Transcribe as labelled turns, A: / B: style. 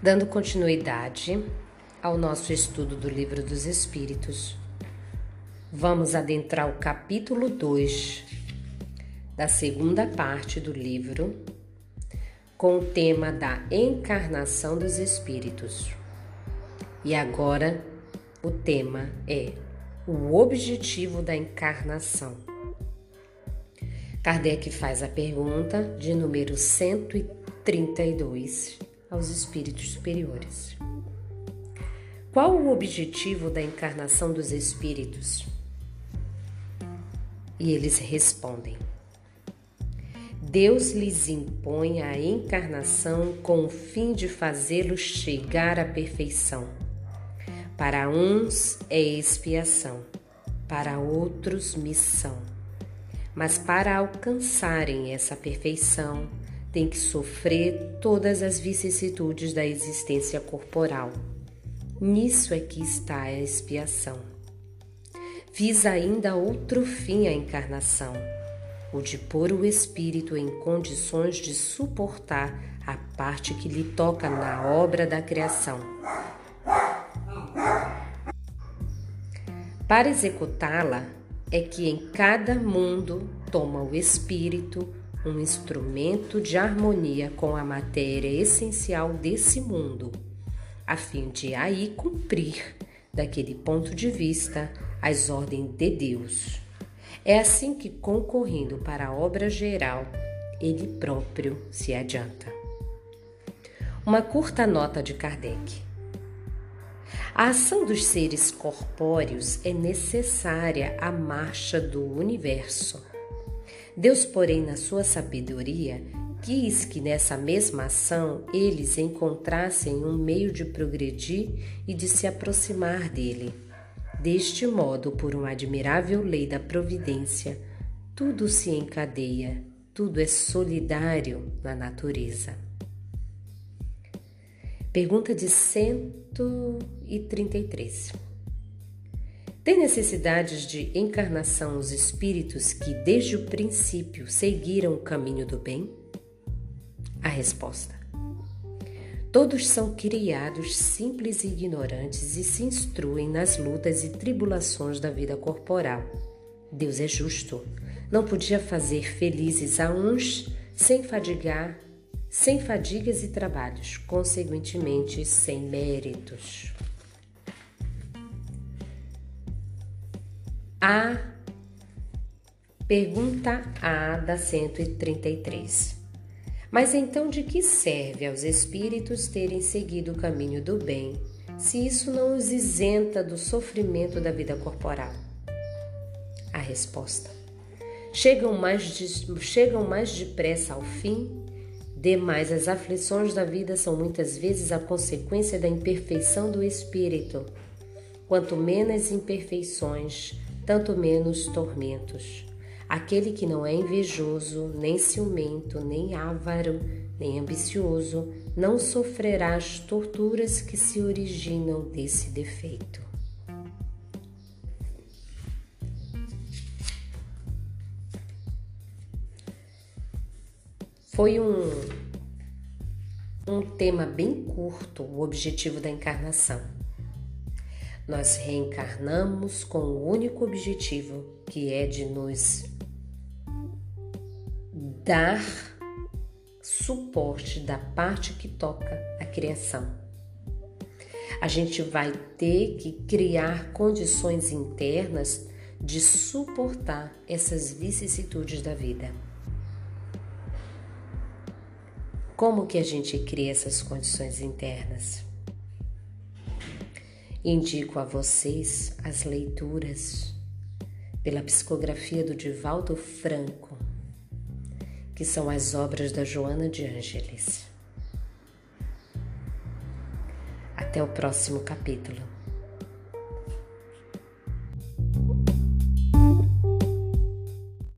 A: Dando continuidade ao nosso estudo do Livro dos Espíritos, vamos adentrar o capítulo 2 da segunda parte do livro, com o tema da encarnação dos espíritos. E agora o tema é o objetivo da encarnação. Kardec faz a pergunta de número 132 aos espíritos superiores. Qual o objetivo da encarnação dos espíritos? E eles respondem: Deus lhes impõe a encarnação com o fim de fazê-los chegar à perfeição. Para uns é expiação, para outros missão. Mas para alcançarem essa perfeição, tem que sofrer todas as vicissitudes da existência corporal. Nisso é que está a expiação. Fiz ainda outro fim à encarnação, o de pôr o espírito em condições de suportar a parte que lhe toca na obra da criação. Para executá-la, é que em cada mundo toma o espírito um instrumento de harmonia com a matéria essencial desse mundo, a fim de aí cumprir, daquele ponto de vista, as ordens de Deus. É assim que, concorrendo para a obra geral, ele próprio se adianta. Uma curta nota de Kardec. A ação dos seres corpóreos é necessária à marcha do universo Deus, porém, na sua sabedoria, quis que nessa mesma ação eles encontrassem um meio de progredir e de se aproximar dele. Deste modo, por uma admirável lei da providência, tudo se encadeia, tudo é solidário na natureza. Pergunta de 133. Tem necessidades de encarnação os espíritos que desde o princípio seguiram o caminho do bem? A resposta: Todos são criados simples e ignorantes e se instruem nas lutas e tribulações da vida corporal. Deus é justo. Não podia fazer felizes a uns sem fadigar, sem fadigas e trabalhos, consequentemente sem méritos. A pergunta A da 133. Mas então de que serve aos espíritos terem seguido o caminho do bem, se isso não os isenta do sofrimento da vida corporal? A resposta: chegam mais, de, chegam mais depressa ao fim, demais as aflições da vida são muitas vezes a consequência da imperfeição do espírito. Quanto menos imperfeições, tanto menos tormentos. Aquele que não é invejoso, nem ciumento, nem avaro, nem ambicioso, não sofrerá as torturas que se originam desse defeito. Foi um, um tema bem curto, o objetivo da encarnação nós reencarnamos com o único objetivo que é de nos dar suporte da parte que toca a criação. A gente vai ter que criar condições internas de suportar essas vicissitudes da vida. Como que a gente cria essas condições internas? Indico a vocês as leituras pela psicografia do Divaldo Franco, que são as obras da Joana de Ângeles. Até o próximo capítulo.